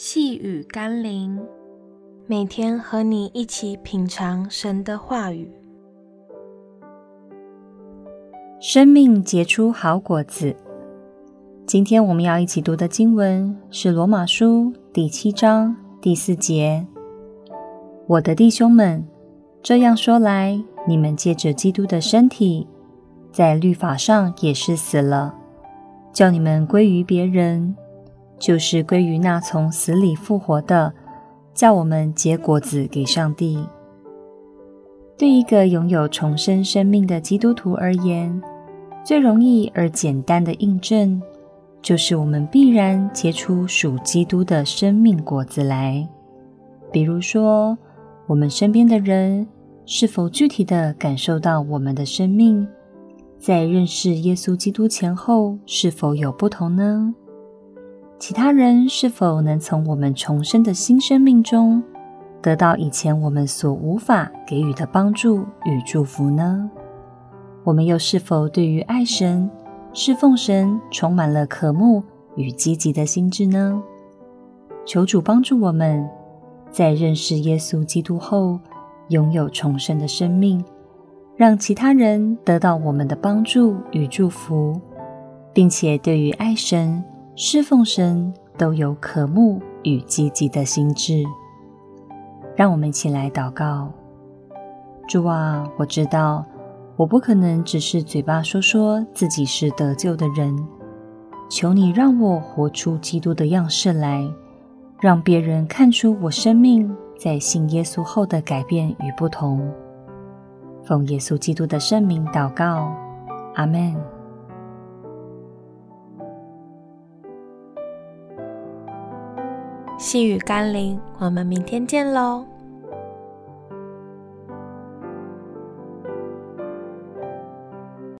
细雨甘霖，每天和你一起品尝神的话语，生命结出好果子。今天我们要一起读的经文是《罗马书》第七章第四节：“我的弟兄们，这样说来，你们借着基督的身体，在律法上也是死了，叫你们归于别人。”就是归于那从死里复活的，叫我们结果子给上帝。对一个拥有重生生命的基督徒而言，最容易而简单的印证，就是我们必然结出属基督的生命果子来。比如说，我们身边的人是否具体地感受到我们的生命，在认识耶稣基督前后是否有不同呢？其他人是否能从我们重生的新生命中得到以前我们所无法给予的帮助与祝福呢？我们又是否对于爱神、侍奉神充满了渴慕与积极的心志呢？求主帮助我们，在认识耶稣基督后，拥有重生的生命，让其他人得到我们的帮助与祝福，并且对于爱神。侍奉神都有渴慕与积极的心志，让我们一起来祷告。主啊，我知道我不可能只是嘴巴说说自己是得救的人，求你让我活出基督的样式来，让别人看出我生命在信耶稣后的改变与不同。奉耶稣基督的圣名祷告，阿门。细雨甘霖，我们明天见喽。